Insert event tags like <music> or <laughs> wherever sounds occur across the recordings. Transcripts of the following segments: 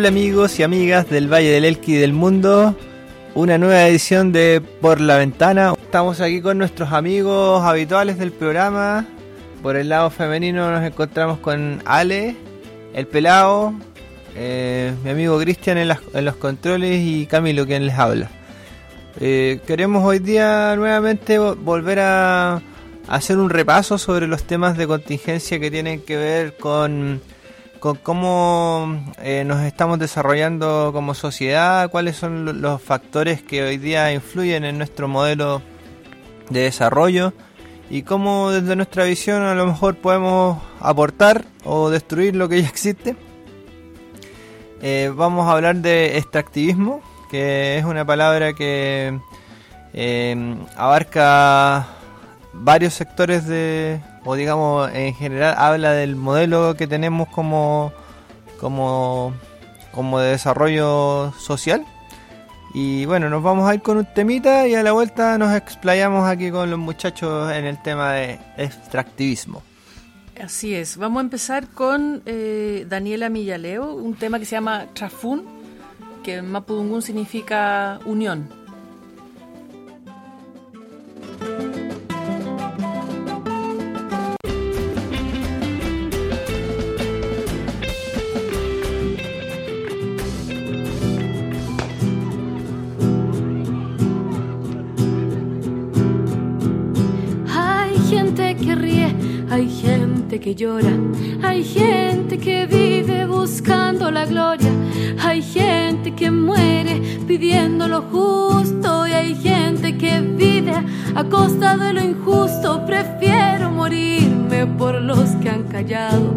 Hola amigos y amigas del Valle del Elqui del mundo, una nueva edición de Por la Ventana. Estamos aquí con nuestros amigos habituales del programa. Por el lado femenino nos encontramos con Ale, el pelado, eh, mi amigo Cristian en, los controles y Camilo quien les habla. Eh, queremos hoy día nuevamente volver a hacer un repaso sobre los temas de contingencia que tienen que ver con con cómo eh, nos estamos desarrollando como sociedad, cuáles son los factores que hoy día influyen en nuestro modelo de desarrollo y cómo desde nuestra visión a lo mejor podemos aportar o destruir lo que ya existe. Eh, vamos a hablar de extractivismo, que es una palabra que eh, abarca varios sectores de, o digamos en general habla del modelo que tenemos como como como de desarrollo social. Y bueno nos vamos a ir con un temita y a la vuelta nos explayamos aquí con los muchachos en el tema de extractivismo. Así es. Vamos a empezar con eh, Daniela Millaleo un tema que se llama Trafun que en Mapudungun significa unión que llora, hay gente que vive buscando la gloria, hay gente que muere pidiendo lo justo. Y hay gente que vive a costa de lo injusto. Prefiero morirme por los que han callado,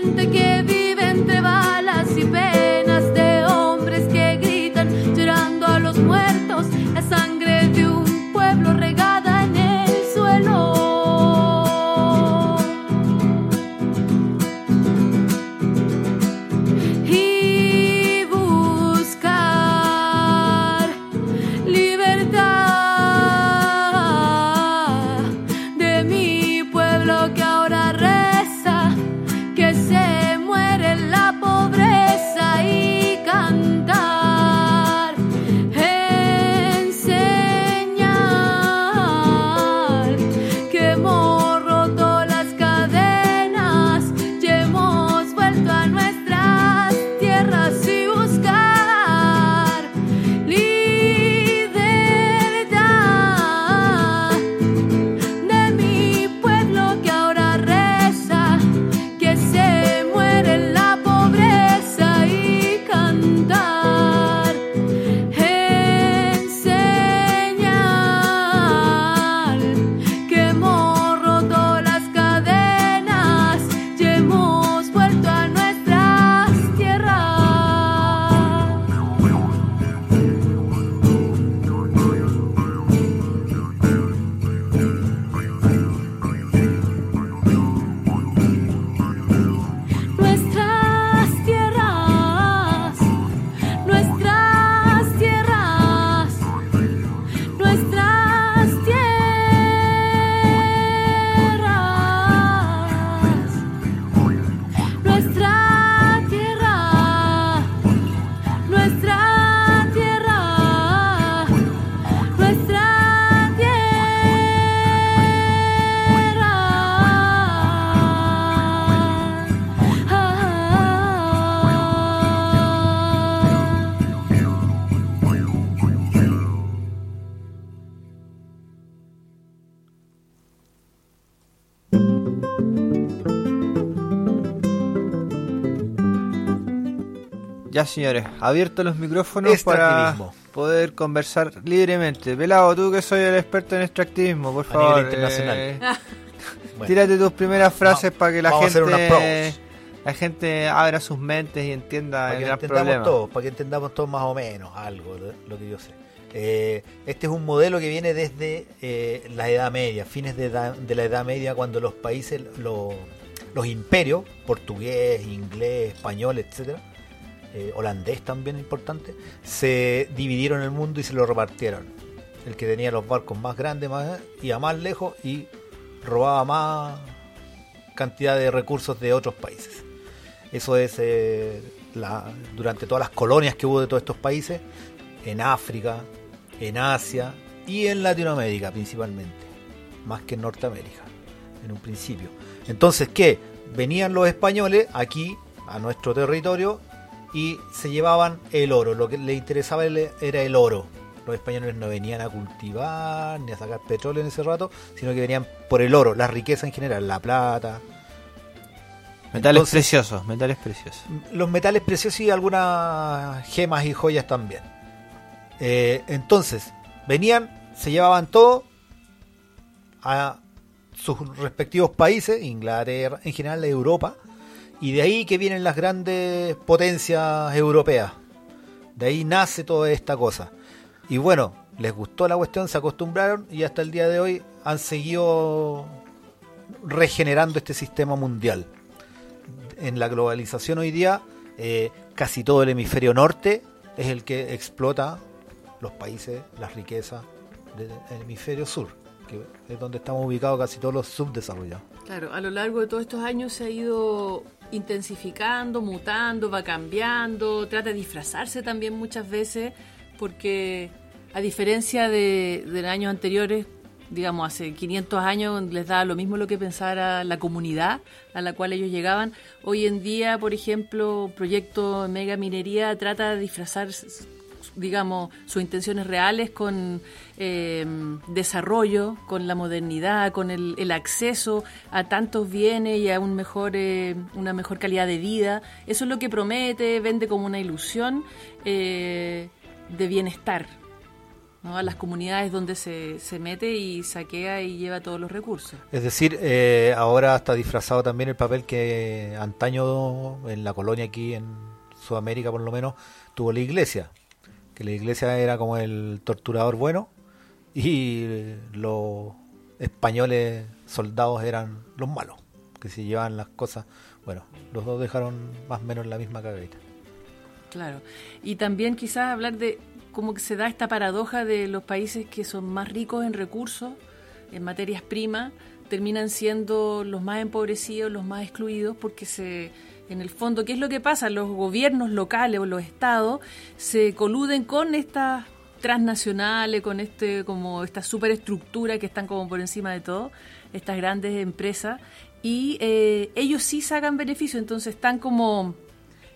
Ya, señores, abierto los micrófonos para Extractivismo. poder conversar libremente. Pelado, tú que soy el experto en extractivismo, por A favor. nivel internacional. eh, Bueno, tírate tus primeras frases para que la gente la gente abra sus mentes y entienda para el que entendamos problema. todos, para que entendamos todos más o menos algo lo que yo sé. Eh, este es un modelo que viene desde eh, la Edad Media, fines de, edad- de la Edad Media, cuando los países, lo- los imperios, portugués, inglés, español, etcétera, eh, holandés también importante, se dividieron el mundo y se lo repartieron. El que tenía los barcos más grandes más, iba más lejos y robaba más cantidad de recursos de otros países. Eso es eh, la, durante todas las colonias que hubo de todos estos países, en África, en Asia y en Latinoamérica principalmente, más que en Norteamérica, en un principio. Entonces, ¿qué? Venían los españoles aquí, a nuestro territorio, y se llevaban el oro. Lo que les interesaba era el oro. Los españoles no venían a cultivar ni a sacar petróleo en ese rato, sino que venían por el oro, la riqueza en general, la plata, Metales Entonces- preciosos, metales preciosos. los metales preciosos y algunas gemas y joyas también. Eh, entonces, venían, se llevaban todo a sus respectivos países, Inglaterra, en general Europa, y de ahí que vienen las grandes potencias europeas. De ahí nace toda esta cosa. Y bueno, les gustó la cuestión, se acostumbraron y hasta el día de hoy han seguido regenerando este sistema mundial en la globalización hoy día, eh, casi todo el hemisferio norte es el que explota los países, las riquezas del hemisferio sur, que es donde estamos ubicados casi todos los subdesarrollados. Claro, a lo largo de todos estos años se ha ido intensificando, mutando, va cambiando, trata de disfrazarse también muchas veces, porque a diferencia de, de años anteriores, digamos hace 500 años les daba lo mismo lo que pensara la comunidad a la cual ellos llegaban. Hoy en día, por ejemplo, proyecto Mega Minería trata de disfrazar digamos, sus intenciones reales con eh, desarrollo, con la modernidad, con el, el acceso a tantos bienes y a un mejor, eh, una mejor calidad de vida. Eso es lo que promete, vende como una ilusión eh, de bienestar ¿no? a las comunidades donde se, se mete y saquea y lleva todos los recursos. Es decir, eh, ahora está disfrazado también el papel que antaño en la colonia aquí en Sudamérica por lo menos tuvo la iglesia, que la iglesia era como el torturador bueno y los españoles soldados eran los malos, que se llevaban las cosas, bueno, los dos dejaron más o menos la misma cagadita. Claro. Y también quizás hablar de cómo se da esta paradoja de los países que son más ricos en recursos, en materias primas, terminan siendo los más empobrecidos, los más excluidos, porque se, en el fondo, ¿qué es lo que pasa? Los gobiernos locales o los estados se coluden con estas transnacionales, con este como esta superestructura que están como por encima de todo, estas grandes empresas, y eh, ellos sí sacan beneficio, entonces están como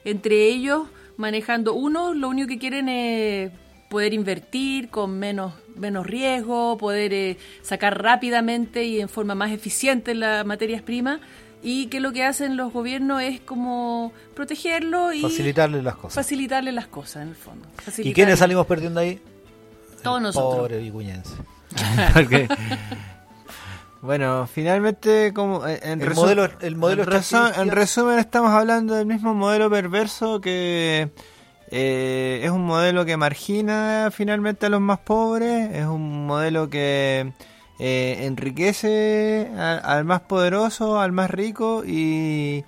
entre ellos manejando uno, lo único que quieren es poder invertir con menos menos riesgo, poder eh, sacar rápidamente y en forma más eficiente las materias primas y que lo que hacen los gobiernos es como protegerlo y Facilitarles las cosas. facilitarle las cosas en el fondo. ¿Y quiénes salimos perdiendo ahí? Todos El nosotros. Pobre vicuñense. <laughs> <laughs> Porque- bueno, finalmente, como eh, en, El resu- modelo- el modelo en, resu- en resumen, estamos hablando del mismo modelo perverso que eh, es un modelo que margina finalmente a los más pobres, es un modelo que eh, enriquece al más poderoso, al más rico y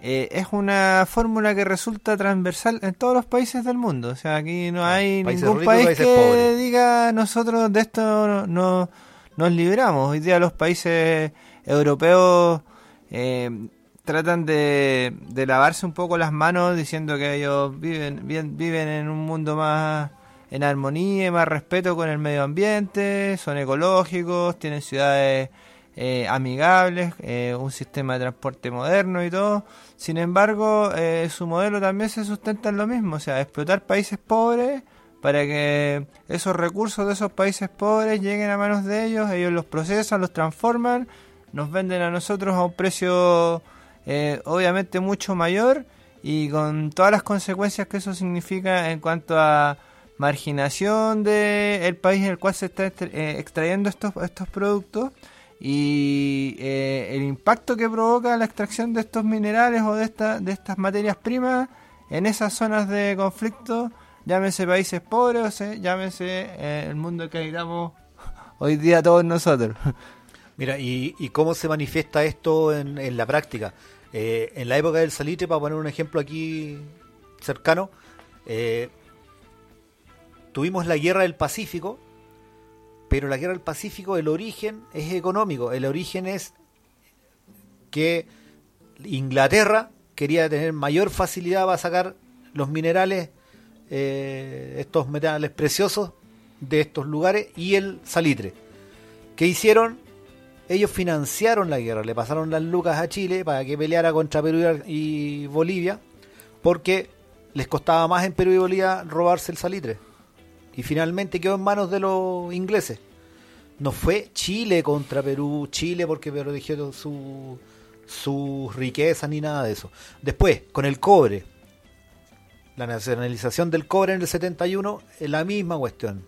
eh, es una fórmula que resulta transversal en todos los países del mundo. O sea, aquí no hay países ningún ricos país que pobres. diga nosotros de esto no, no- nos libramos. Hoy día los países europeos eh, tratan de, de lavarse un poco las manos diciendo que ellos viven, bien, viven en un mundo más en armonía y más respeto con el medio ambiente, son ecológicos, tienen ciudades eh, amigables, eh, un sistema de transporte moderno y todo. Sin embargo, eh, su modelo también se sustenta en lo mismo, o sea, explotar países pobres para que esos recursos de esos países pobres lleguen a manos de ellos, ellos los procesan, los transforman, nos venden a nosotros a un precio eh, obviamente mucho mayor y con todas las consecuencias que eso significa en cuanto a marginación del país en el cual se está eh, extrayendo estos, estos productos y eh, el impacto que provoca la extracción de estos minerales o de, esta, de estas materias primas en esas zonas de conflicto, llámese países pobres llámese eh, el mundo que habitamos hoy día todos nosotros. Mira, ¿y, cómo se manifiesta esto en, en la práctica? En la época del salitre, para poner un ejemplo aquí cercano, tuvimos la guerra del Pacífico, pero la guerra del Pacífico, el origen es económico, el origen es que Inglaterra quería tener mayor facilidad para sacar los minerales, eh, estos metales preciosos de estos lugares y el salitre. ¿Qué hicieron? ellos financiaron la guerra, le pasaron las lucas a Chile para que peleara contra Perú y Bolivia, porque les costaba más en Perú y Bolivia robarse el salitre. Y finalmente quedó en manos de los ingleses. No fue Chile contra Perú, Chile porque protegió su, sus riquezas ni nada de eso. Después, con el cobre, la nacionalización del cobre en el 71 es la misma cuestión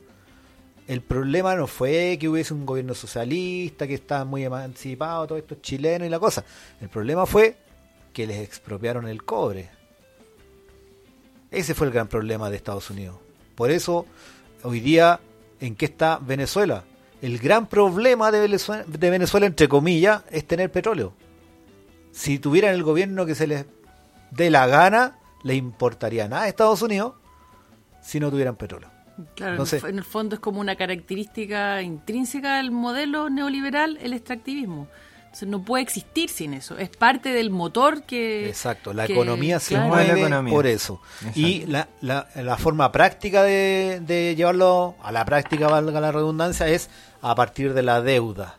el problema no fue que hubiese un gobierno socialista, que estaba muy emancipado, todos estos chilenos y la cosa. El problema fue que les expropiaron el cobre. Ese fue el gran problema de Estados Unidos. Por eso, hoy día, ¿en qué está Venezuela? El gran problema de Venezuela, de Venezuela, entre comillas, es tener petróleo. Si tuvieran el gobierno que se les dé la gana, le importaría nada a Estados Unidos si no tuvieran petróleo. Claro, en el fondo es como una característica intrínseca del modelo neoliberal el extractivismo. No puede existir sin eso. Es parte del motor que... Exacto, la economía se mueve por eso. Y la, la, forma práctica de, de, llevarlo a la práctica, valga la redundancia, es a partir de la deuda.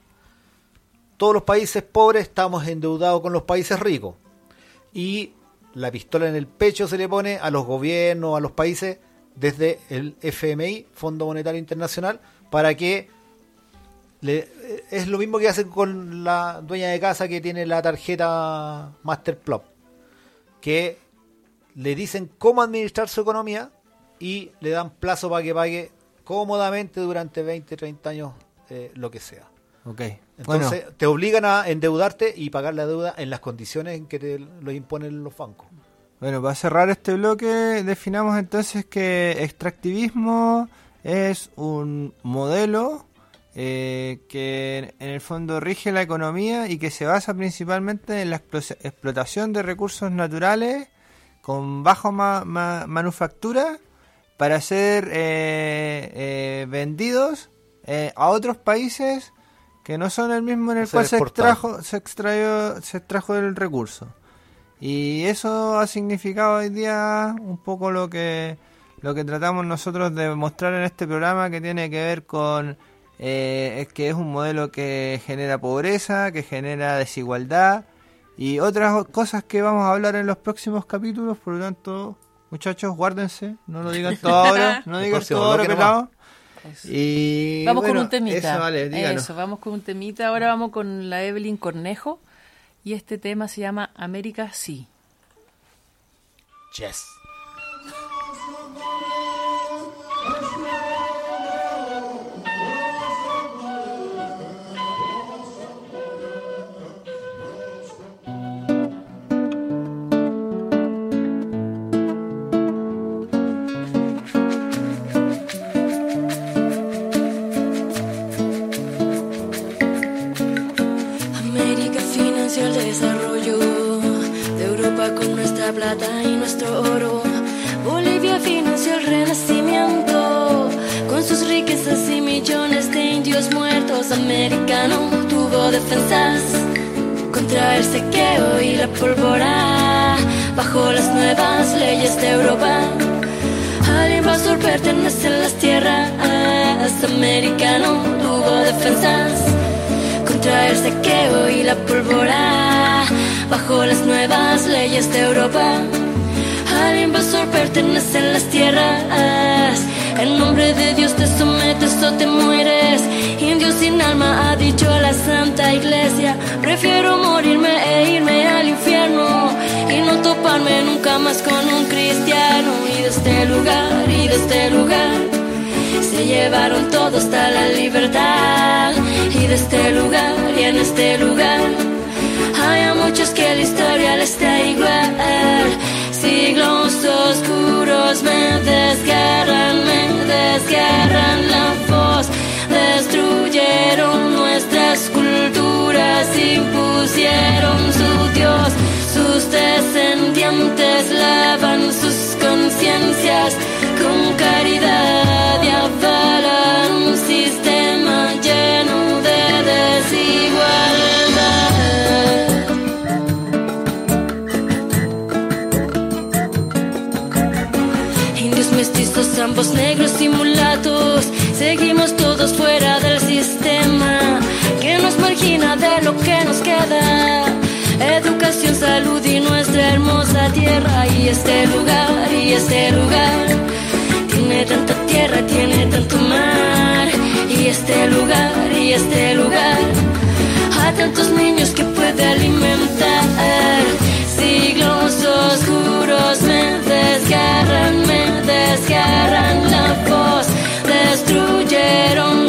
Todos los países pobres estamos endeudados con los países ricos. Y la pistola en el pecho se le pone a los gobiernos, a los países desde el FMI, Fondo Monetario Internacional, para que le, es lo mismo que hacen con la dueña de casa que tiene la tarjeta Masterplop, que le dicen cómo administrar su economía y le dan plazo para que pague cómodamente durante 20, 30 años eh, lo que sea. Okay. Entonces te obligan a endeudarte y pagar la deuda en las condiciones en que te lo imponen los bancos. Bueno, para cerrar este bloque, definamos entonces que extractivismo es un modelo eh, que en el fondo rige la economía y que se basa principalmente en la explotación de recursos naturales con bajo manufactura para ser eh, eh, vendidos a otros países que no son el mismo en el cual se extrajo, se extrajo, se extrajo el recurso. Y eso ha significado hoy día un poco lo que, lo que tratamos nosotros de mostrar en este programa que tiene que ver con eh, es que es un modelo que genera pobreza, que genera desigualdad y otras cosas que vamos a hablar en los próximos capítulos, por lo tanto, muchachos, guárdense, no lo digan todo <laughs> ahora, no digan todo ahora, Y vamos con un temita. Eso, vamos con un temita. Ahora vamos con la Evelyn Cornejo y este tema se llama América Sí. Yes. Y nuestro oro. Bolivia financió el renacimiento con sus riquezas y millones de indios muertos. Americano tuvo defensas contra el sequeo y la pólvora. Bajo las nuevas leyes de Europa, al invasor pertenecen las tierras. Americano tuvo defensas contra el sequeo y la pólvora bajo las nuevas leyes de Europa. Al invasor pertenecen las tierras. En nombre de Dios te sometes o te mueres. Indio sin alma ha dicho la Santa Iglesia. Prefiero morirme e irme al infierno y no toparme nunca jamás con un cristiano y de este lugar y de este lugar se llevaron todo hasta la libertad y de este lugar y en este lugar hay a muchos que la historia les da igual. Siglos oscuros me desgarran me desgarran la voz. Destruyeron nuestras culturas impusieron su Dios. Sus descendientes lavan sus conciencias con caridad de lo que nos queda. Educación, salud y nuestra hermosa tierra y este lugar y este lugar tiene tanta tierra, tiene tanto mar y este lugar y este lugar a tantos niños que puede alimentar. Siglos oscuros me desgarran, me desgarran la voz, destruyeron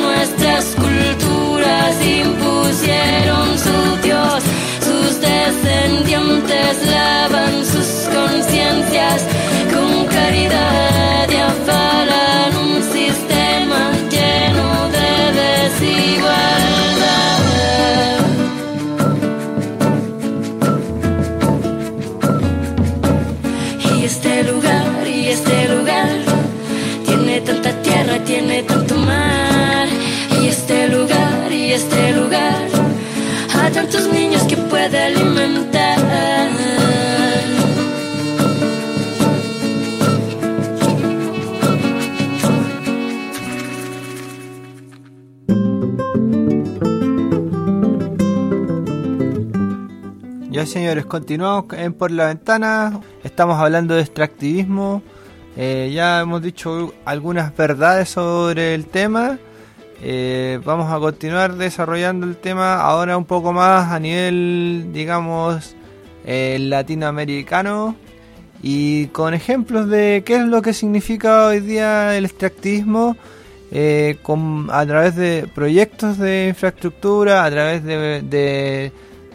descendientes lavan sus conciencias con caridad y avalan un sistema lleno de desigualdad. Y este lugar, y este lugar, tiene tanta tierra, tiene tanto mar. Y este lugar, y este lugar, a tantos niños que puede alimentar. Señores, continuamos en Por la Ventana. Estamos hablando de extractivismo. Eh, ya hemos dicho algunas verdades sobre el tema. Eh, vamos a continuar desarrollando el tema ahora un poco más a nivel, digamos, eh, latinoamericano y con ejemplos de qué es lo que significa hoy día el extractivismo a través de proyectos de infraestructura, a través de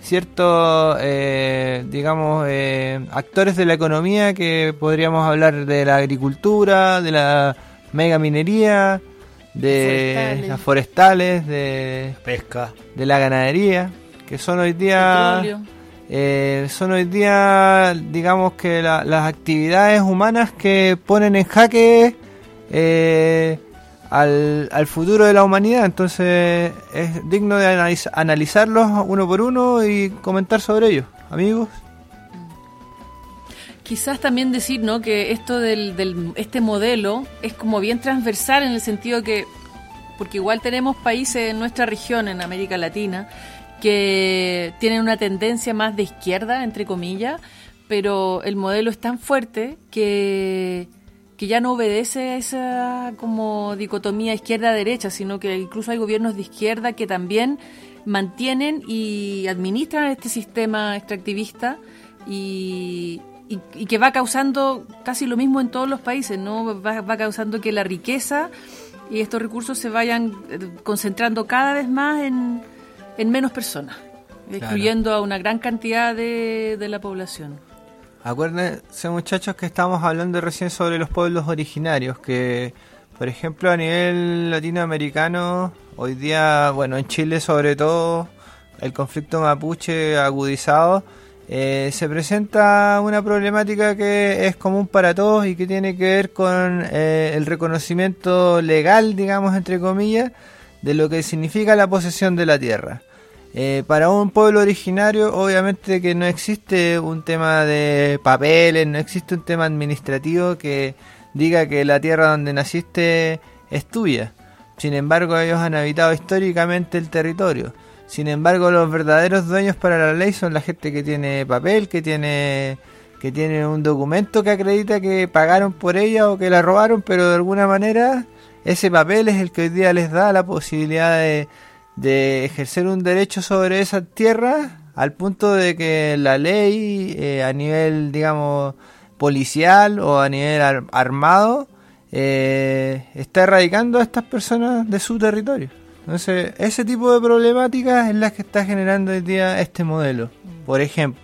ciertos, eh, digamos, eh, actores de la economía que podríamos hablar de la agricultura, de la mega minería, de Forestales. las forestales, de, Pesca. de la ganadería, que son hoy día... Eh, son hoy día, digamos que la- las actividades humanas que ponen en jaque eh, al, al futuro de la humanidad. Entonces es digno de analiz- analizarlos uno por uno y comentar sobre ellos, amigos. Quizás también decir, ¿no? Que esto del, del este modelo es como bien transversal en el sentido que, porque igual tenemos países en nuestra región, en América Latina, que tienen una tendencia más de izquierda, entre comillas, pero el modelo es tan fuerte que, que ya no obedece a esa como dicotomía izquierda-derecha, sino que incluso hay gobiernos de izquierda que también mantienen y administran este sistema extractivista y, y- y que va causando casi lo mismo en todos los países, ¿no? Va, va causando que la riqueza y estos recursos se vayan eh, concentrando cada vez más en, en menos personas, excluyendo a una gran cantidad de, de la población. Acuérdense muchachos que estábamos hablando recién sobre los pueblos originarios, que por ejemplo a nivel latinoamericano, hoy día, bueno, en Chile sobre todo, el conflicto mapuche agudizado, eh, se presenta una problemática que es común para todos y que tiene que ver con eh, el reconocimiento legal, digamos, entre comillas, de lo que significa la posesión de la tierra. Eh, para un pueblo originario, obviamente que no existe un tema de papeles, no existe un tema administrativo que diga que la tierra donde naciste es tuya. Sin embargo, ellos han habitado históricamente el territorio. Sin embargo, los verdaderos dueños para la ley son la gente que tiene papel, que tiene que tiene un documento que acredita que pagaron por ella o que la robaron, pero de alguna manera ese papel es el que hoy día les da la posibilidad de, de ejercer un derecho sobre esa tierra al punto de que la ley eh, a nivel, digamos, policial o a nivel ar- armado eh, está erradicando a estas personas de su territorio. Entonces, ese tipo de problemáticas es las que está generando hoy día este modelo, por ejemplo.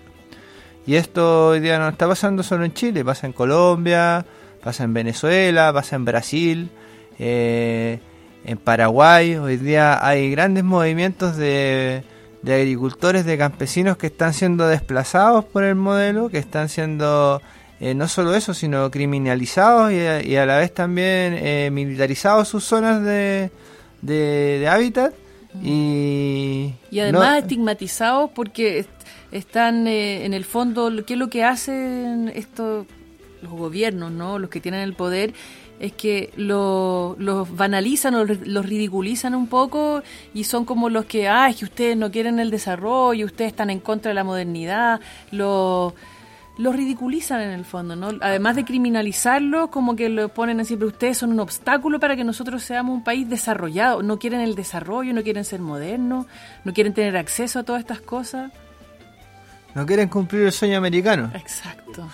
Y esto hoy día no está pasando solo en Chile, pasa en Colombia, pasa en Venezuela, pasa en Brasil, eh, en Paraguay. Hoy día hay grandes movimientos de, de agricultores, de campesinos que están siendo desplazados por el modelo, que están siendo eh, no solo eso, sino criminalizados y, a- y a la vez también eh, militarizados sus zonas de, de, de hábitat. Y, Y además no- estigmatizados porque est- están eh, en el fondo, ¿qué es lo que hacen estos los gobiernos, no los que tienen el poder? Es que lo- los banalizan o los ridiculizan un poco y son como los que, ah, es que ustedes no quieren el desarrollo, ustedes están en contra de la modernidad, lo, los ridiculizan en el fondo, ¿no? Además de criminalizarlos, como que lo ponen así, pero ustedes son un obstáculo para que nosotros seamos un país desarrollado. No quieren el desarrollo, no quieren ser modernos, no quieren tener acceso a todas estas cosas. no quieren cumplir el sueño americano. Exacto.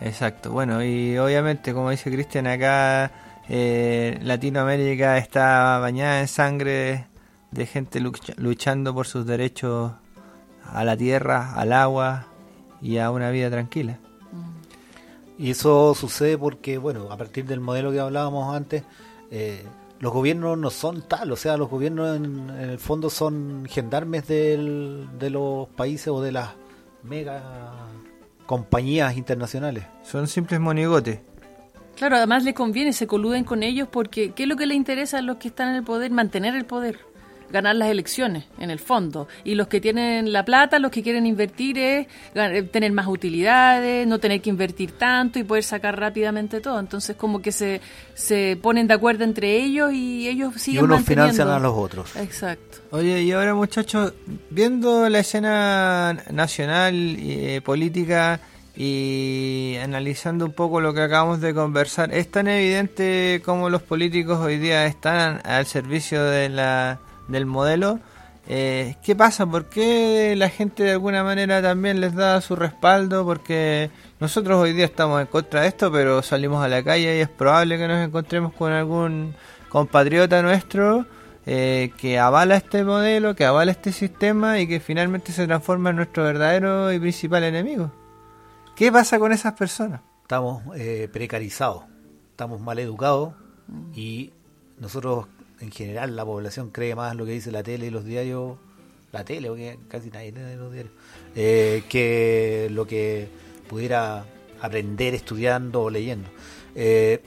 Exacto, bueno, y obviamente, como dice Cristian, acá eh, Latinoamérica está bañada en sangre de gente lucha- luchando por sus derechos a la tierra, al agua y a una vida tranquila. Y eso sucede porque, bueno, a partir del modelo que hablábamos antes, eh, los gobiernos no son tal, o sea, los gobiernos en, en el fondo son gendarmes de los países o de las mega compañías internacionales. Son simples monigotes. Claro, además les conviene, se coluden con ellos porque ¿qué es lo que les interesa a los que están en el poder? Mantener el poder, ganar las elecciones, en el fondo. Y los que tienen la plata, los que quieren invertir es eh, tener más utilidades, no tener que invertir tanto y poder sacar rápidamente todo. Entonces como que se, se ponen de acuerdo entre ellos y ellos Y siguen unos manteniendo. financian a los otros. Exacto. Oye, y ahora muchachos, viendo la escena nacional y eh, política y analizando un poco lo que acabamos de conversar, ¿es tan evidente cómo los políticos hoy día están al servicio de la, del modelo? Eh, ¿Qué pasa? ¿Por qué la gente de alguna manera también les da su respaldo? Porque nosotros hoy día estamos en contra de esto, pero salimos a la calle y es probable que nos encontremos con algún compatriota nuestro eh, que avala este modelo, que avala este sistema y que finalmente se transforma en nuestro verdadero y principal enemigo. ¿Qué pasa con esas personas? Estamos eh, precarizados, estamos mal educados y nosotros, en general, la población cree más lo que dice la tele y los diarios, la tele, porque casi nadie lee los diarios, eh, que lo que pudiera aprender estudiando o leyendo. Eh,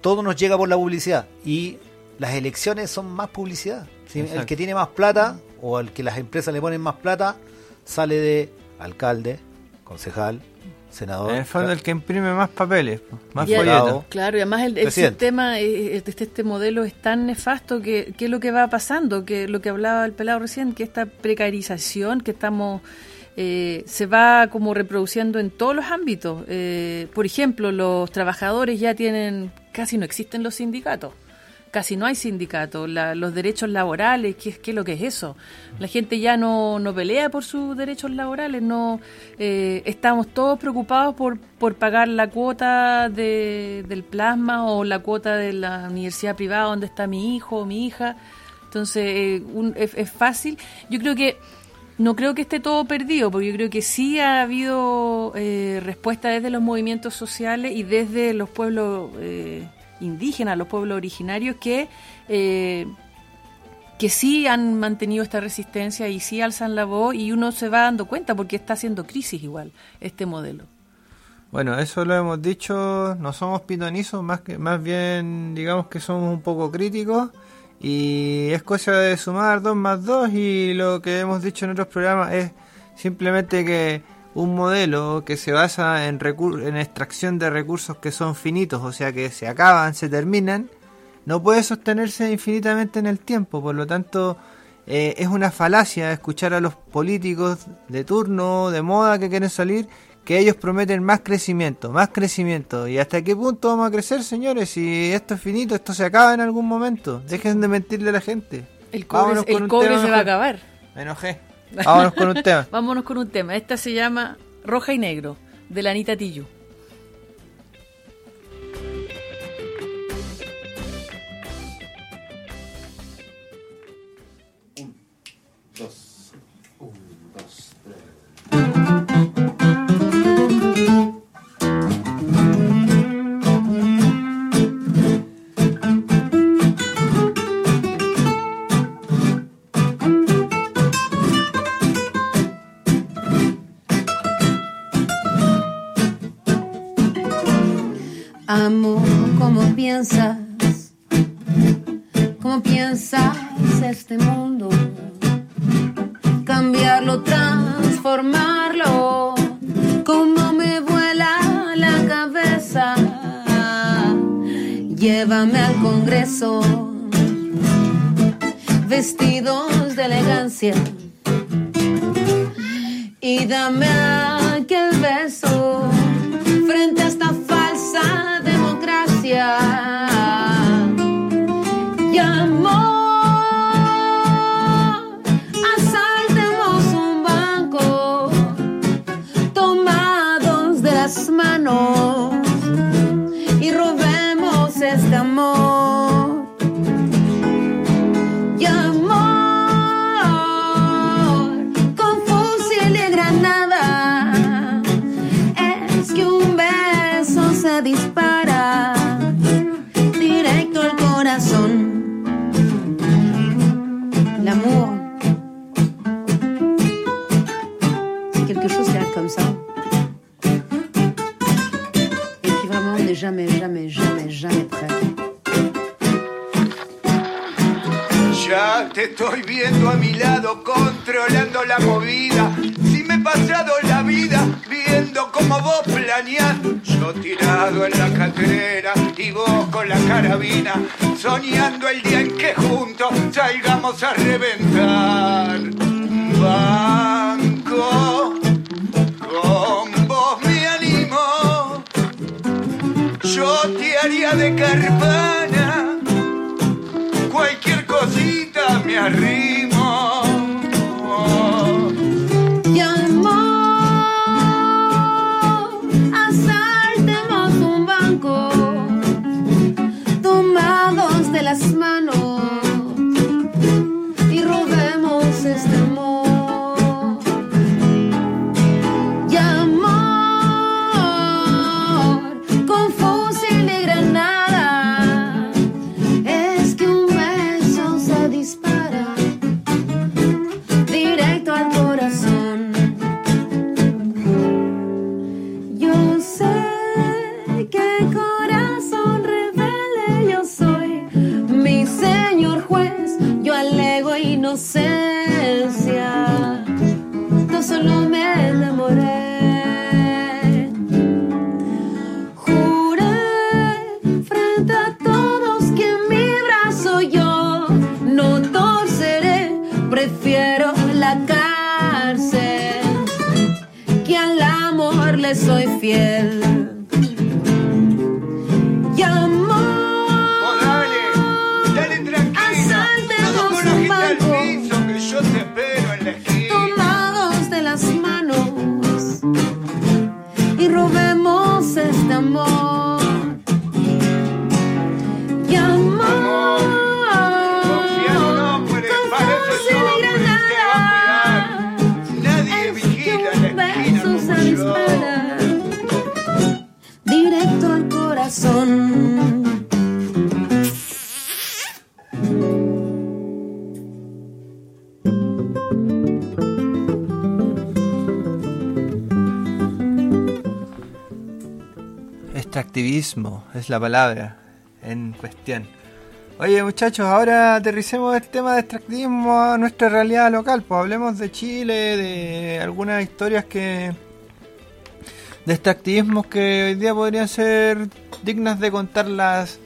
todo nos llega por la publicidad y las elecciones son más publicidad. ¿sí? El que tiene más plata o al que las empresas le ponen más plata sale de alcalde, concejal, senador. En el fondo el que imprime más papeles, más folletos. Claro, y además el, el sistema, este, este modelo es tan nefasto que, que es lo que va pasando, que lo que hablaba el pelado recién, que esta precarización que estamos, eh, se va como reproduciendo en todos los ámbitos. Eh, por ejemplo, los trabajadores ya tienen, casi no existen los sindicatos. Casi no hay sindicatos, la- los derechos laborales, ¿qué, es- ¿qué es lo que es eso? La gente ya no, no pelea por sus derechos laborales, no eh, estamos todos preocupados por, por pagar la cuota de, del plasma o la cuota de la universidad privada donde está mi hijo o mi hija. Entonces, eh, un- es, es fácil. Yo creo que no creo que esté todo perdido, porque yo creo que sí ha habido eh, respuesta desde los movimientos sociales y desde los pueblos eh, indígenas, los pueblos originarios, que, eh, que sí han mantenido esta resistencia y sí alzan la voz y uno se va dando cuenta porque está haciendo crisis igual este modelo. Bueno, eso lo hemos dicho, no somos pitonizos, más, que, más bien digamos que somos un poco críticos y es cosa de sumar dos más dos y lo que hemos dicho en otros programas es simplemente que un modelo que se basa en, extracción de recursos que son finitos, o sea que se acaban, se terminan, no puede sostenerse infinitamente en el tiempo, por lo tanto eh, es una falacia escuchar a los políticos de turno, de moda que quieren salir, que ellos prometen más crecimiento, más crecimiento. ¿Y hasta qué punto vamos a crecer, señores? Si esto es finito, esto se acaba en algún momento. Dejen de mentirle a la gente. El cobre, el se va a acabar. Me enojé. Vámonos con un tema. <laughs> Vámonos con un tema. Esta se llama Roja y Negro, de la Anita Tijoux. Piensas, como piensas este mundo. Cambiarlo, transformarlo, como me vuela la cabeza. Llévame al Congreso, vestidos de elegancia. Y dame aquel beso frente a esta falsa democracia. Y robemos este amor. Y amor, con fusil y granada, es que un beso se dispara directo al corazón. L'amour, c'est quelque chose arrive comme ça. Jamais, jamais, jamais, jamais prêt. Ya te estoy viendo a mi lado, controlando la movida. Si me he pasado la vida viendo cómo vos planeás, yo tirado en la catrera y vos con la carabina, soñando el día en que juntos salgamos a reventar. Banco, yo te haría de carpana cualquier cosita me arrimo. Es la palabra en cuestión. Oye muchachos, ahora aterricemos el tema de extractivismo a nuestra realidad local. Pues hablemos de Chile, de algunas historias que... de extractivismos que hoy día podrían ser dignas de contarlas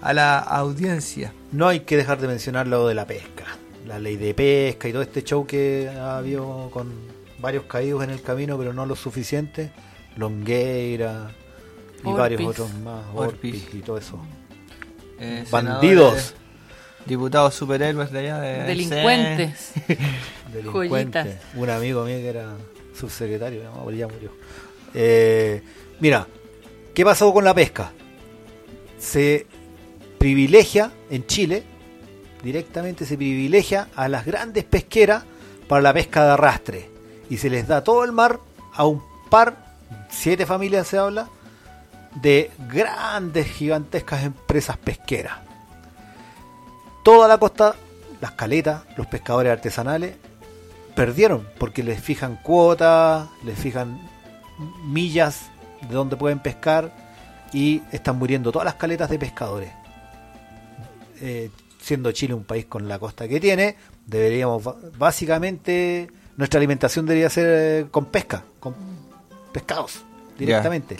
a la audiencia. No hay que dejar de mencionar lo de la pesca. La ley de pesca y todo este show que ha habido con varios caídos en el camino, pero no lo suficiente. Longueira y varios otros más. Orpis y todo eso. Eh, Bandidos. Diputados superhéroes de allá de... Delincuentes. <laughs> Delincuentes. Joyitas. Un amigo mío que era subsecretario, no, ya murió. Eh, mira, ¿qué pasó con la pesca? Se privilegia en Chile, directamente se privilegia a las grandes pesqueras para la pesca de arrastre. Y se les da todo el mar a un par, siete familias se habla, de grandes, gigantescas empresas pesqueras. Toda la costa, las caletas, los pescadores artesanales, perdieron porque les fijan cuotas, les fijan millas de donde pueden pescar y están muriendo todas las caletas de pescadores. Eh, siendo Chile un país con la costa que tiene, deberíamos básicamente nuestra alimentación debería ser eh, con pesca, con pescados directamente.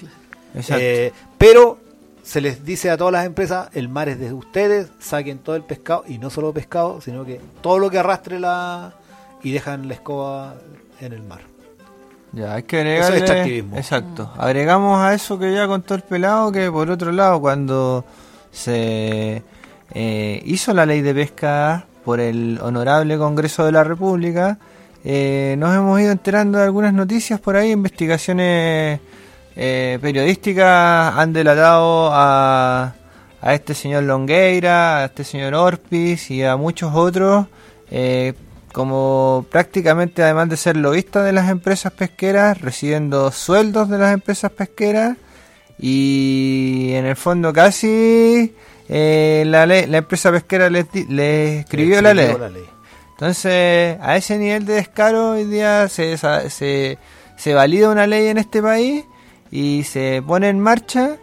Eh, pero se les dice a todas las empresas, el mar es de ustedes, saquen todo el pescado, y no solo pescado, sino que todo lo que arrastre la... y dejan la escoba en el mar. Ya, hay que Eso agregarle... es extractivismo. Exacto. Agregamos a eso que ya contó el pelado que por otro lado cuando se eh, hizo la ley de pesca por el honorable Congreso de la República, eh, nos hemos ido enterando de algunas noticias por ahí, investigaciones eh, periodísticas han delatado a, a este señor Longueira, a este señor Orpis y a muchos otros, eh, como prácticamente además de ser lobistas de las empresas pesqueras, recibiendo sueldos de las empresas pesqueras y en el fondo casi eh, la, ley- la empresa pesquera les escribió la ley. Entonces, a ese nivel de descaro hoy día se, se valida una ley en este país y se pone en marcha.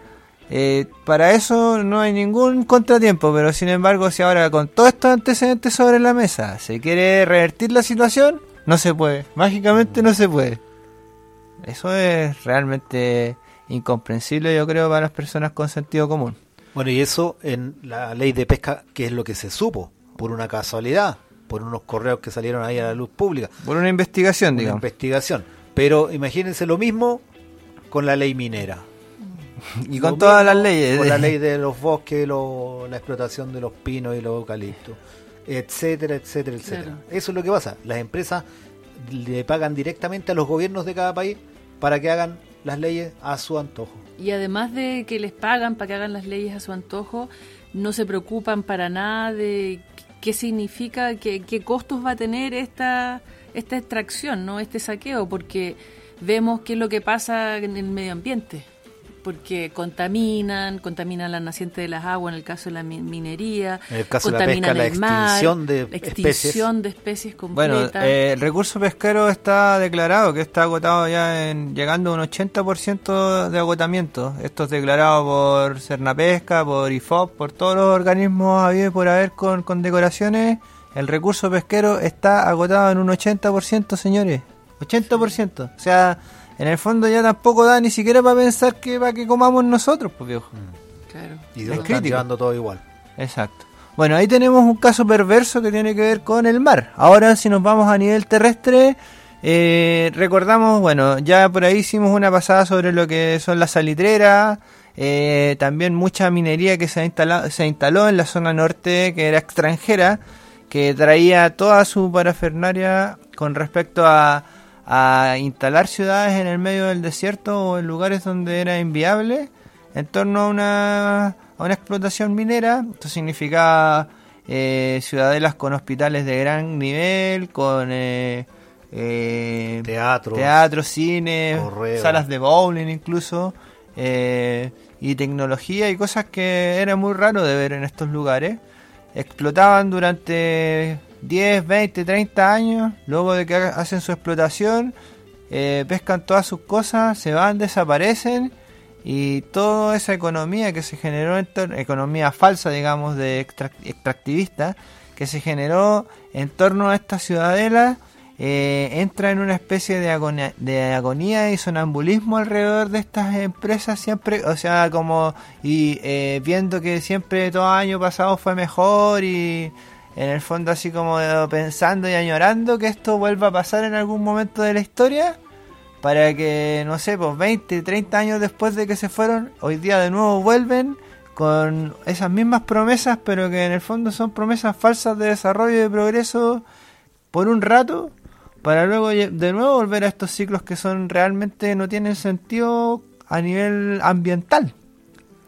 Eh, para eso no hay ningún contratiempo, pero sin embargo, si ahora con todos estos antecedentes sobre la mesa se quiere revertir la situación, no se puede. Mágicamente no se puede. Eso es realmente incomprensible, yo creo, para las personas con sentido común. Bueno, y eso en la ley de pesca, que es lo que se supo, por una casualidad, por unos correos que salieron ahí a la luz pública, Por una investigación, una digamos. investigación. Pero imagínense lo mismo con la ley minera. Y Lo con todas mismo las leyes. Con la ley de los bosques, lo- la explotación de los pinos y los eucaliptos, etcétera, etcétera, etcétera. Claro. Eso es lo que pasa. Las empresas le pagan directamente a los gobiernos de cada país para que hagan las leyes a su antojo. Y además de que les pagan para que hagan las leyes a su antojo, no se preocupan para nada de qué significa, qué, qué costos va a tener esta, esta extracción, no este saqueo, porque vemos qué es lo que pasa en el medio ambiente. Porque contaminan, contaminan la naciente de las aguas en el caso de la mi- minería, En el caso de la contaminan pesca, la mar, extinción de la especies. de especies Bueno, completas. eh, el recurso pesquero está declarado, que está agotado ya en llegando a un 80% de agotamiento. Esto es declarado por Cernapesca, por IFOP, por todos los organismos habidos por haber con, con decoraciones. El recurso pesquero está agotado en un 80%, señores. 80%. O sea, en el fondo ya tampoco da ni siquiera para pensar que para que comamos nosotros, pues viejo. claro. Y Es lo están crítico. llevando todo igual. Exacto. Bueno, ahí tenemos un caso perverso que tiene que ver con el mar. Ahora, si nos vamos a nivel terrestre, eh, recordamos, bueno, ya por ahí hicimos una pasada sobre lo que son las salitreras, eh, también mucha minería que se, ha instalado, se instaló en la zona norte, que era extranjera, que traía toda su parafernaria con respecto a, a instalar ciudades en el medio del desierto o en lugares donde era inviable en torno a una, a una explotación minera. Esto significaba eh, ciudadelas con hospitales de gran nivel, con eh, eh, Teatro. teatro, cine, correo. salas de bowling incluso, eh, y tecnología y cosas que era muy raro de ver en estos lugares. Explotaban durante 10, 20, 30 años, luego de que ha- hacen su explotación, eh, pescan todas sus cosas, se van, desaparecen y toda esa economía que se generó, en tor- economía falsa, digamos, de extrac- extractivista, que se generó en torno a esta ciudadela, eh, entra en una especie de agonía, de agonía y sonambulismo alrededor de estas empresas siempre, o sea, como y eh, viendo que siempre todo año pasado fue mejor y en el fondo así como pensando y añorando que esto vuelva a pasar en algún momento de la historia para que, no sé, pues 20, 30 años después de que se fueron, hoy día de nuevo vuelven con esas mismas promesas, pero que en el fondo son promesas falsas de desarrollo y de progreso por un rato, para luego de nuevo volver a estos ciclos que son realmente no tienen sentido a nivel ambiental.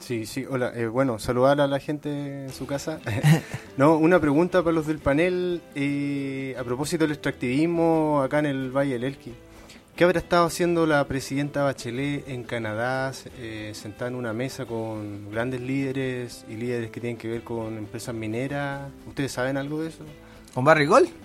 Sí, sí, hola. eh, bueno, saludar a la gente en su casa. <laughs> no, una pregunta para los del panel eh, a propósito del extractivismo acá en el Valle del Elqui. ¿Qué habrá estado haciendo la presidenta Bachelet en Canadá, eh, sentada en una mesa con grandes líderes y líderes que tienen que ver con empresas mineras? ¿Ustedes saben algo de eso? ¿Con Barry Gold?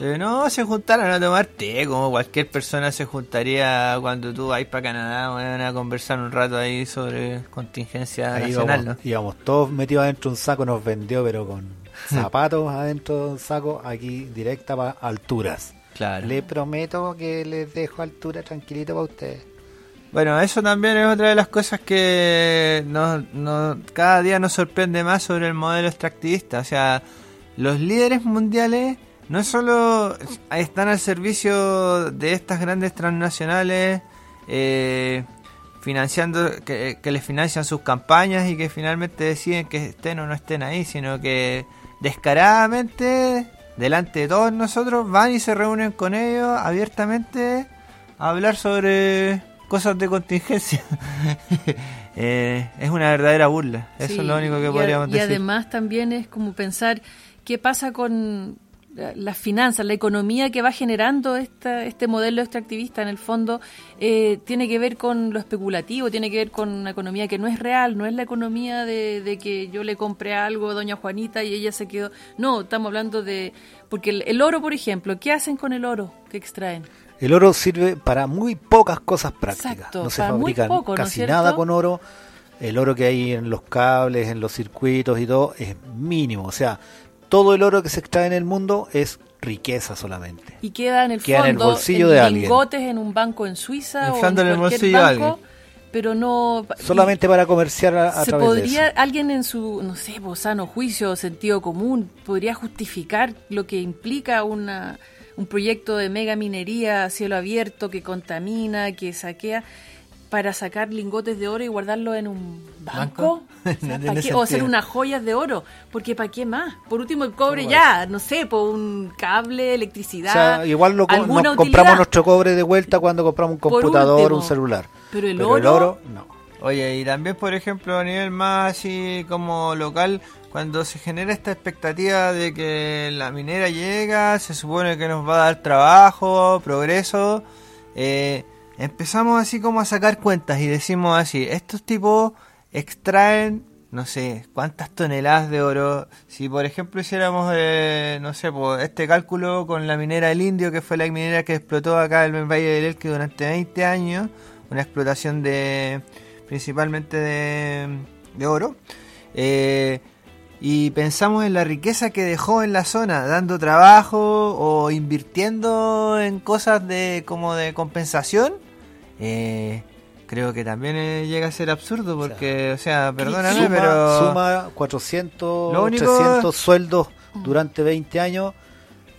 Eh, no, se juntaron a tomar té, como cualquier persona se juntaría cuando tú vas para Canadá, van a conversar un rato ahí sobre contingencia Ahí nacional, íbamos, ¿no? íbamos todos metidos adentro de un saco, nos vendió, pero con <laughs> zapatos adentro de un saco, aquí directa para alturas. Claro. Le prometo que les dejo altura tranquilito para ustedes. Bueno, eso también es otra de las cosas que nos, nos- cada día nos sorprende más sobre el modelo extractivista. O sea, los líderes mundiales no solo están al servicio de estas grandes transnacionales, eh, financiando, que, que les financian sus campañas y que finalmente deciden que estén o no estén ahí, sino que descaradamente, delante de todos nosotros, van y se reúnen con ellos abiertamente a hablar sobre cosas de contingencia. <laughs> Eh, es una verdadera burla. Eso Sí, es lo único que y a- podríamos y decir. además también es como pensar qué pasa con la- las finanzas, la economía que va generando esta, este modelo extractivista en el fondo eh, tiene que ver con lo especulativo, tiene que ver con una economía que no es real, no es la economía de, de que yo le compré algo a doña Juanita y ella se quedó. No, estamos hablando de... Porque el, el oro, por ejemplo, ¿qué hacen con el oro que extraen? El oro sirve para muy pocas cosas prácticas. Exacto, no se fabrican poco, ¿no es casi nada con oro. El oro que hay en los cables, en los circuitos y todo es mínimo. O sea, todo el oro que se extrae en el mundo es riqueza solamente. Y queda en el Queda en el fondo bolsillo en de alguien. lingotes en un banco en Suiza o en en el bolsillo de banco, alguien. pero no Solamente para comerciar a, a se través de eso. alguien en su no sé sano juicio o sentido común podría justificar lo que implica una un proyecto de mega minería a cielo abierto que contamina que saquea para sacar lingotes de oro y guardarlo en un banco, ¿Banco? O, sea, <laughs> No ¿pa' tiene qué? o hacer unas joyas de oro porque para qué más por último el cobre ¿Cómo ya no sé por un cable O electricidad sea, igual lo, co- alguna nos utilidad. compramos nuestro cobre de vuelta cuando compramos un computador, último. un celular. Pero el oro- no. Oye, y también, por ejemplo, a nivel más así como local, cuando se genera esta expectativa de que la minera llega, se supone que nos va a dar trabajo, progreso, eh, empezamos así como a sacar cuentas y decimos así, estos tipos extraen, no sé, cuántas toneladas de oro. Si, por ejemplo, hiciéramos, eh, no sé, pues, este cálculo con la minera del Indio, que fue la minera que explotó acá en el Valle del Elqui durante 20 años, una explotación de principalmente de, de oro. Eh, y pensamos en la riqueza que dejó en la zona, dando trabajo o invirtiendo en cosas de como de compensación. Eh, creo que también eh, llega a ser absurdo porque, o sea, perdóname, suma, pero suma 400, Lo único- 300 sueldos durante 20 años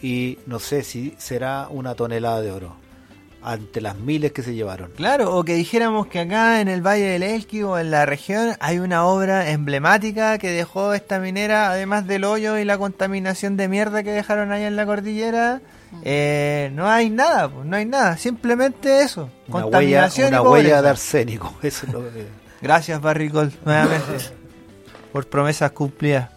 y no sé si será una tonelada de oro ante las miles que se llevaron. Claro, o que dijéramos que acá en el Valle del Elqui o en la región hay una obra emblemática que dejó esta minera, además del hoyo y la contaminación de mierda que dejaron ahí en la cordillera. Eh, no hay nada, no hay nada, simplemente eso, Una huella, contaminación una y huella de arsénico. <laughs> Eso es lo que- Gracias Barry Gold, nuevamente, por promesas cumplidas.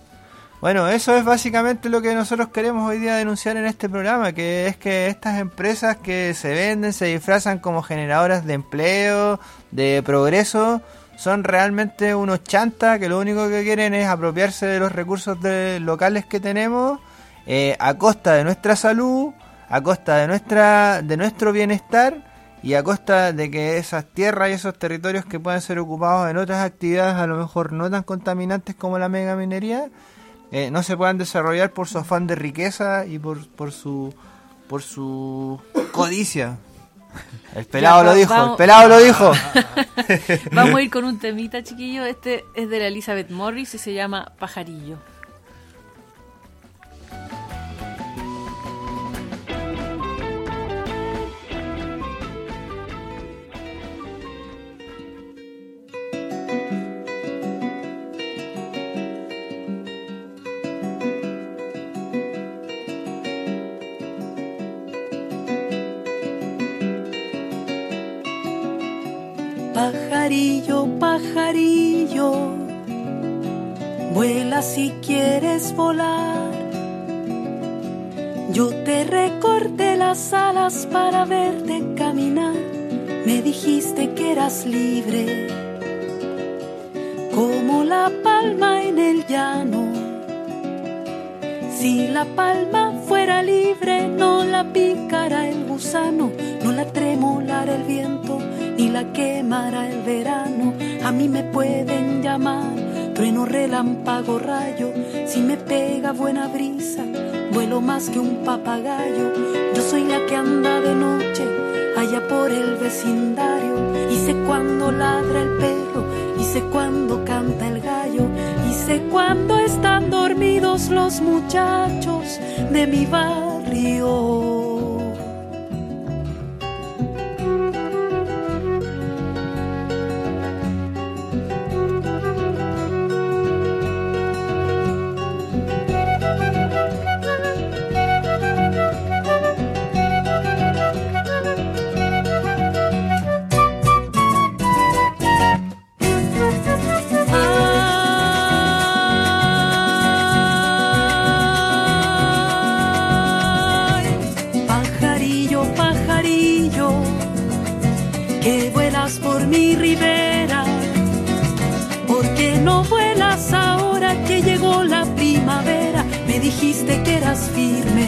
Bueno, eso es básicamente lo que nosotros queremos hoy día denunciar en este programa, que es que estas empresas que se venden, se disfrazan como generadoras de empleo, de progreso, son realmente unos chantas que lo único que quieren es apropiarse de los recursos de- locales que tenemos eh, a costa de nuestra salud, a costa de nuestra de nuestro bienestar y a costa de que esas tierras y esos territorios que puedan ser ocupados en otras actividades a lo mejor no tan contaminantes como la mega minería eh, no se puedan desarrollar por su afán de riqueza y por, por su por su codicia. El pelado Ya, lo dijo, el pelado lo dijo. <laughs> Vamos a ir con un temita, chiquillo. Este es de la Elizabeth Morris y se llama Pajarillo. Pajarillo, vuela si quieres volar. Yo te recorté las alas para verte caminar. Me dijiste que eras libre, como la palma en el llano. Si la palma fuera libre, no la picara el gusano, no la tremolara el viento, ni la quemara el verano. A mí me pueden llamar trueno, relámpago, rayo. Si me pega buena brisa, vuelo más que un papagayo. Yo soy la que anda de noche allá por el vecindario y sé cuándo ladra el perro y sé cuándo canta el gallo y sé cuándo están dormidos los muchachos de mi barrio. Dijiste que eras firme,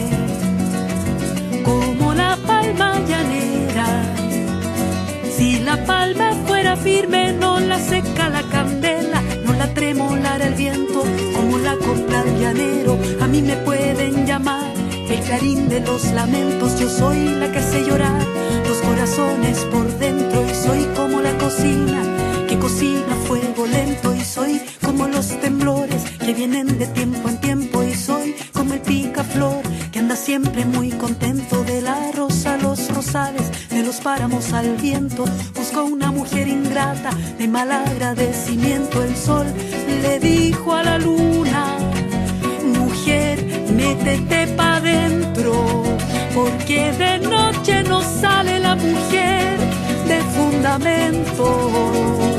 como la palma llanera. Si la palma fuera firme, no la seca la candela, no la tremolara el viento, como la copla del llanero. A mí me pueden llamar el clarín de los lamentos, yo soy la que hace llorar los corazones por dentro y soy como la cocina que cocina fuego lento y soy como los temblores que vienen de tiempo en siempre muy contento de la rosa a los rosales, de los páramos al viento. Busco una mujer ingrata de mal agradecimiento. El sol le dijo a la luna, mujer, métete pa' adentro, porque de noche no sale la mujer de fundamento.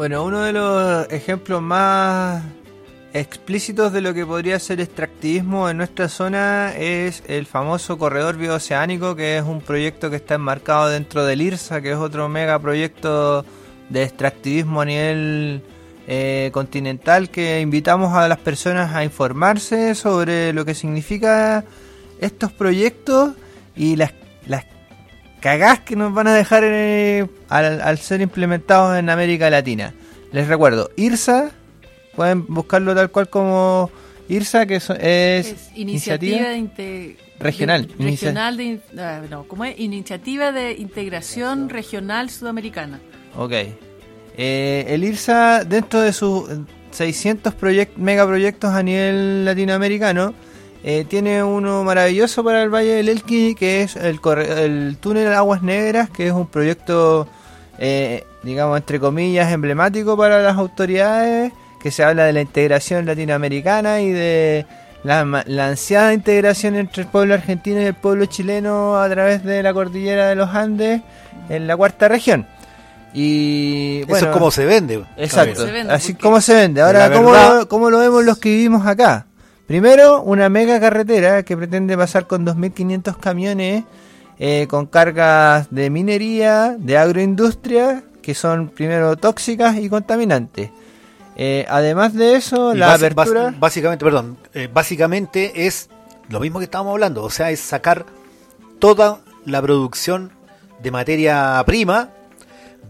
Bueno, uno de los ejemplos más explícitos de lo que podría ser extractivismo en nuestra zona es el famoso corredor bioceánico, que es un proyecto que está enmarcado dentro del IRSA, que es otro mega proyecto de extractivismo a nivel eh, continental que invitamos a las personas a informarse sobre lo que significa estos proyectos y las, las cagás que nos van a dejar eh, al, al ser implementados en América Latina. Les recuerdo, IRSA, pueden buscarlo tal cual como IRSA, que es, Es iniciativa Regional, de- regional de, ah, no, ¿cómo es? Iniciativa de integración regional sudamericana. Ok. Eh, el IRSA, dentro de sus 600 proyect- megaproyectos a nivel latinoamericano, eh, tiene uno maravilloso para el Valle del Elqui, que es el, corre- el túnel Aguas Negras, que es un proyecto, eh, digamos, entre comillas, emblemático para las autoridades, que se habla de la integración latinoamericana y de la, ansiada integración entre el pueblo argentino y el pueblo chileno a través de la cordillera de los Andes en la cuarta región. Y bueno, Eso es como se vende. Exacto, Se vende, así porque- como se vende. Ahora, ¿cómo, verdad- lo, cómo lo vemos los que vivimos acá? Primero, una mega carretera que pretende pasar con 2.500 camiones eh, con cargas de minería, de agroindustria, que son primero tóxicas y contaminantes. Eh, además de eso, Y la apertura... básicamente, perdón, eh, básicamente es lo mismo que estábamos hablando, o sea, es sacar toda la producción de materia prima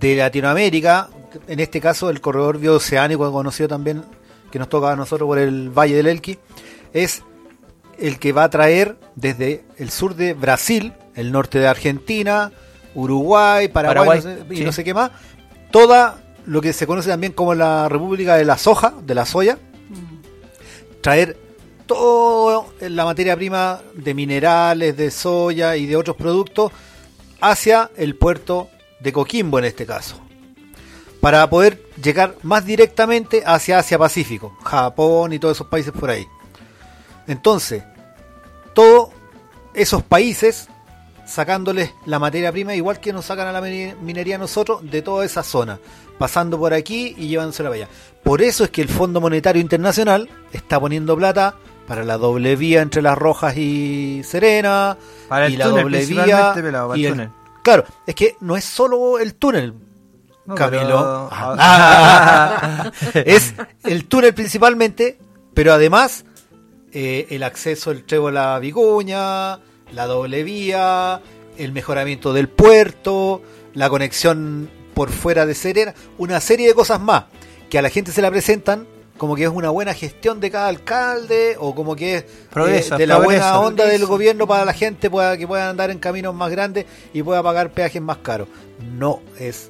de Latinoamérica, en este caso el corredor bioceánico conocido también, que nos toca a nosotros por el Valle del Elqui, es el que va a traer desde el sur de Brasil, el norte de Argentina, Uruguay, Paraguay, Paraguay, no sé- y no sé qué más, toda lo que se conoce también como la República de la Soja, de la soya, traer toda la materia prima de minerales, de soya y de otros productos hacia el puerto de Coquimbo en este caso. Para poder llegar más directamente hacia Asia Pacífico, Japón y todos esos países por ahí. Entonces, todos esos países sacándoles la materia prima, igual que nos sacan a la mine- minería nosotros, de toda esa zona, pasando por aquí y llevándosela para allá. Por eso es que el Fondo Monetario Internacional está poniendo plata para la doble vía entre Las Rojas y Serena, Para el y la túnel, doble vía. pelado, para y el el- túnel. Claro, es que no es solo el túnel, No, Camilo. pero- Ah. <laughs> es el túnel principalmente, pero además eh, el acceso al Trevo a la Vicuña, la doble vía, el mejoramiento del puerto, la conexión por fuera de Serena, una serie de cosas más que a la gente se la presentan como que es una buena gestión de cada alcalde o como que es eh, de la buena onda del gobierno para la gente pueda que puedan andar en caminos más grandes y pueda pagar peajes más caros. No es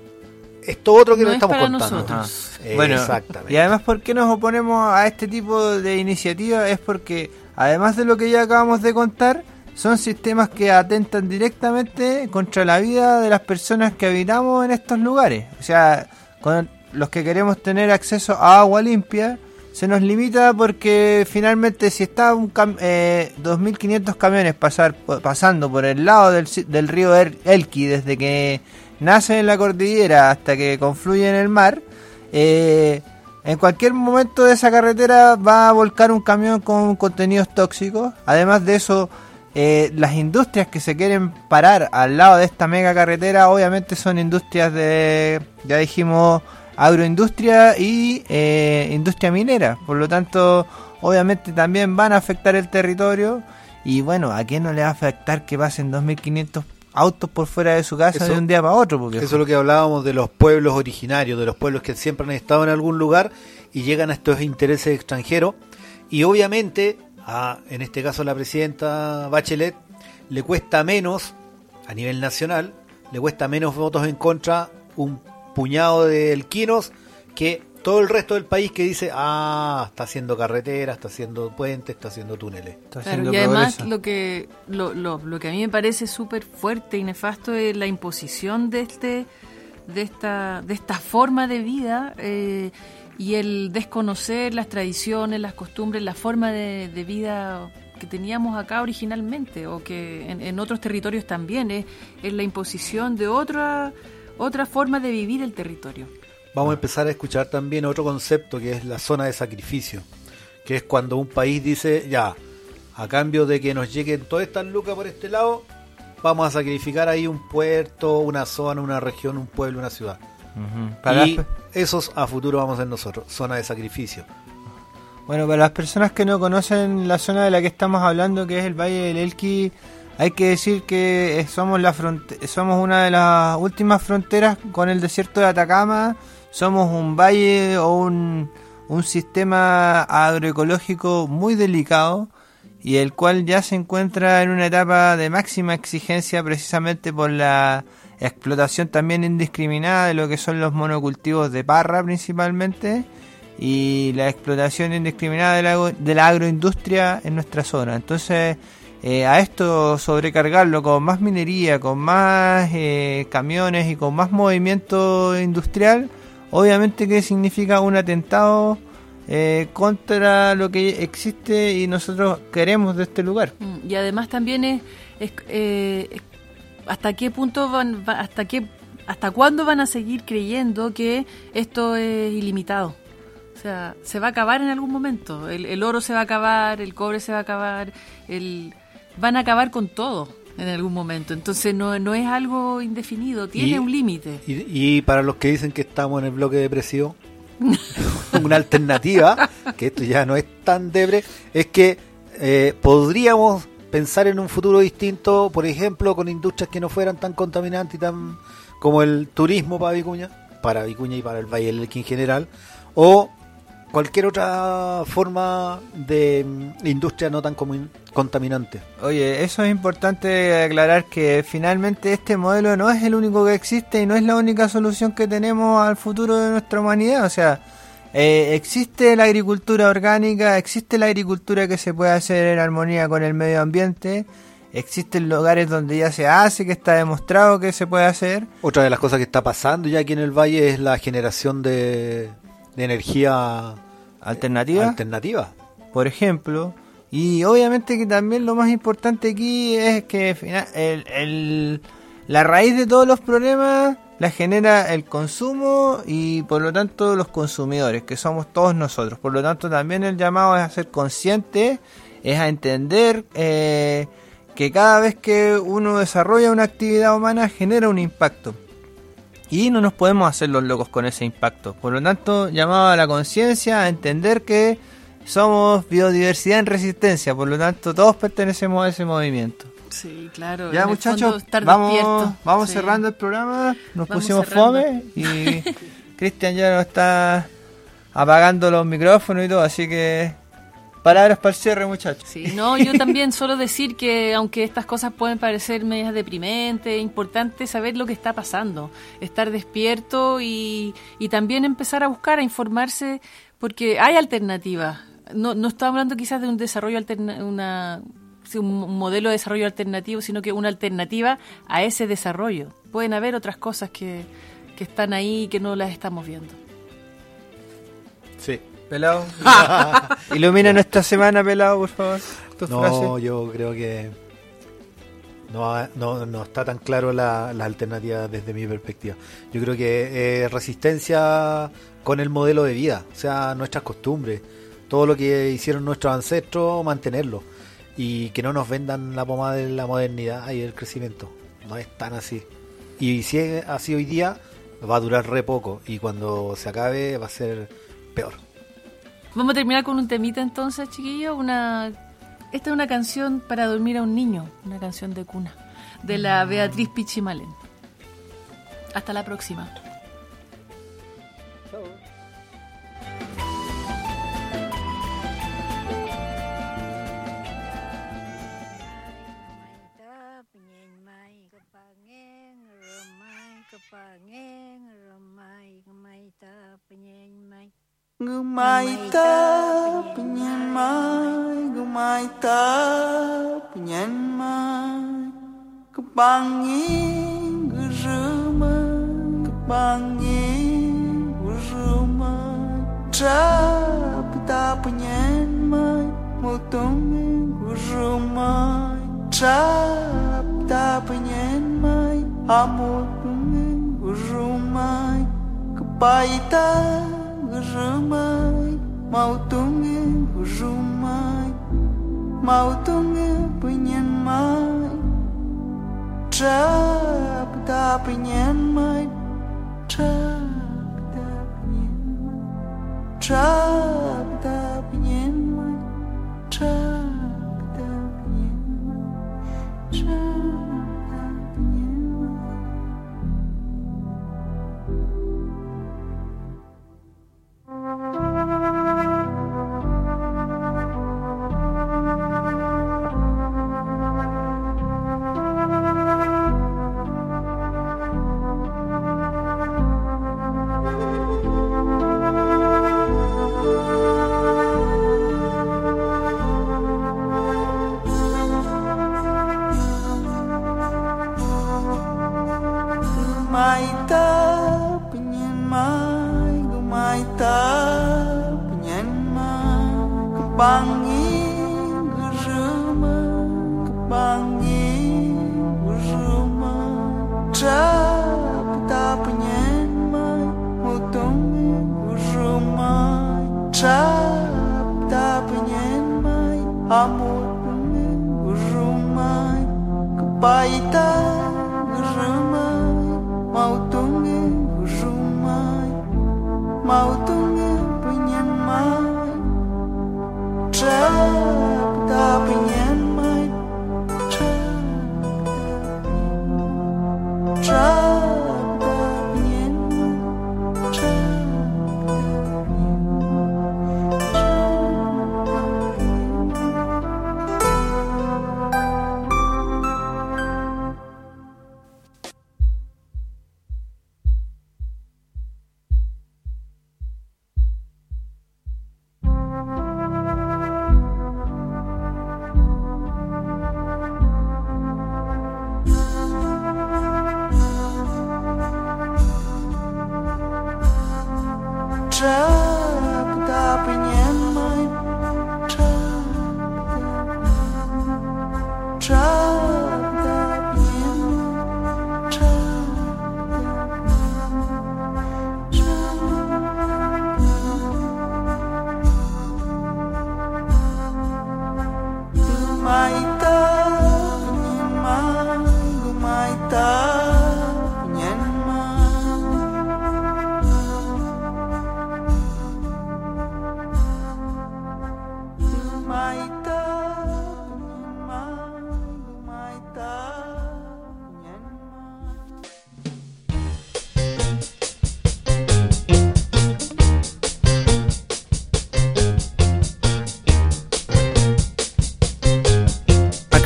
esto otro que No nos es estamos para contando. nosotros. Eh, <laughs> Bueno, exactamente. y además, ¿por qué nos oponemos a este tipo de iniciativas? Es porque, además de lo que ya acabamos de contar, son sistemas que atentan directamente contra la vida de las personas que habitamos en estos lugares. O sea, con los que queremos tener acceso a agua limpia, se nos limita porque finalmente si está un cam- eh, 2.500 camiones pasar, pasando por el lado del, si- del río Er- Elqui desde que nace en la cordillera hasta que confluye en el mar, eh, en cualquier momento de esa carretera va a volcar un camión con contenidos tóxicos. Además de eso, eh, las industrias que se quieren parar al lado de esta mega carretera, obviamente son industrias de, ya dijimos, agroindustria y eh, industria minera. Por lo tanto, obviamente también van a afectar el territorio. Y bueno, ¿a quién no le va a afectar que pasen 2.500 autos por fuera de su casa Eso- de un día para otro? Porque Eso es lo que hablábamos de los pueblos originarios, de los pueblos que siempre han estado en algún lugar y llegan a estos intereses extranjeros. Y obviamente, a, en este caso a la presidenta Bachelet, le cuesta menos, a nivel nacional, le cuesta menos votos en contra un puñado de elquinos que todo el resto del país que dice, ah, está haciendo carretera, está haciendo puentes, está haciendo túneles. está Claro, haciendo y además progreso. lo que lo, lo, lo que a mí me parece súper fuerte y nefasto es la imposición de este de esta de esta forma de vida eh, y el desconocer las tradiciones, las costumbres, la forma de, de vida que teníamos acá originalmente o que en, en otros territorios también es, es la imposición de otra otra forma de vivir el territorio. Vamos a empezar a escuchar también otro concepto que es la zona de sacrificio, que es cuando un país dice, ya, a cambio de que nos lleguen todas estas lucas por este lado, vamos a sacrificar ahí un puerto, una zona, una región, un pueblo, una ciudad. Ujú. Para y esos a futuro vamos a ser nosotros, zona de sacrificio. Bueno, para las personas que no conocen la zona de la que estamos hablando, que es el Valle del Elqui, hay que decir que eh, somos la somos una de las últimas fronteras con el desierto de Atacama. Somos un valle o un, un sistema agroecológico muy delicado y el cual ya se encuentra en una etapa de máxima exigencia precisamente por la explotación también indiscriminada de lo que son los monocultivos de parra principalmente y la explotación indiscriminada de la, de la agroindustria en nuestra zona. Entonces, eh, a esto sobrecargarlo con más minería, con más eh, camiones y con más movimiento industrial, obviamente que significa un atentado eh, contra lo que existe y nosotros queremos de este lugar. Mm, Y además también es, eh, hasta qué punto van, va- hasta qué, hasta cuándo van a seguir creyendo que esto es ilimitado. O sea, se va a acabar en algún momento. El, el oro se va a acabar, el cobre se va a acabar, el, van a acabar con todo en algún momento. Entonces no, no es algo indefinido, tiene Y- un límite. Y, y para los que dicen que estamos en el bloque depresivo, <laughs> una alternativa, que esto ya no es tan debre, es que eh, podríamos pensar en un futuro distinto, por ejemplo, con industrias que no fueran tan contaminantes y tan como el turismo para Vicuña, para Vicuña y para el Valle del Elqui en general, o cualquier otra forma de mm, industria no tan contaminante. Oye, eso es importante aclarar que finalmente este modelo no es el único que existe y no es la única solución que tenemos al futuro de nuestra humanidad. O sea, eh, existe la agricultura orgánica, existe la agricultura que se puede hacer en armonía con el medio ambiente, existen lugares donde ya se hace, que está demostrado que se puede hacer. Otra de las cosas que está pasando ya aquí en el Valle es la generación de, de energía Alternativa. alternativa. por ejemplo. Y obviamente que también lo más importante aquí es que fina- el, el- la raíz de todos los problemas la genera el consumo y por lo tanto los consumidores, que somos todos nosotros. Por lo tanto también el llamado es a ser consciente, es a entender eh, que cada vez que uno desarrolla una actividad humana genera un impacto. Y no nos podemos hacer los locos con ese impacto. Por lo tanto, llamado a la conciencia, a entender que somos biodiversidad en resistencia. Por lo tanto, todos pertenecemos a ese movimiento. Sí, claro. Ya muchachos, vamos, vamos Sí. cerrando el programa. Nos Vamos pusimos cerrando. fome y <laughs> Cristian ya nos está apagando los micrófonos y todo. Así que palabras para el cierre, muchachos. Sí, no, yo también solo decir que aunque estas cosas pueden parecer medias deprimentes, es importante saber lo que está pasando, estar despierto y, y también empezar a buscar, a informarse, porque hay alternativas. No, no estamos hablando quizás de un desarrollo alterna una un modelo de desarrollo alternativo, sino que una alternativa a ese desarrollo. Pueden haber otras cosas que, que están ahí y que no las estamos viendo. Sí. Pelado. <laughs> Ilumina nuestra semana, pelado, por favor. Tus No, frases. yo creo que no, no, no está tan claro la, la alternativa desde mi perspectiva. Yo creo que es resistencia con el modelo de vida, o sea, nuestras costumbres, todo lo que hicieron nuestros ancestros, mantenerlo. Y que no nos vendan la pomada de la modernidad y el crecimiento. No es tan así. Y si es así hoy día, va a durar re poco. Y cuando se acabe, va a ser peor. Vamos a terminar con un temita entonces, chiquillos. Una, esta es una canción para dormir a un niño, una canción de cuna, de la Beatriz Pichimalen. Hasta la próxima. Gumaita penyan mai, gumaita penyan mai, kepangin geruma, kepangin geruma, trapita penyan mai, mutungin geruma, trapita penyan mai, amutungin geruma, kepaita penyan mai, ramai mau tunge rumai mau tunge penyen mai. Trap da penyen mai trap da penyen mai trap da penyen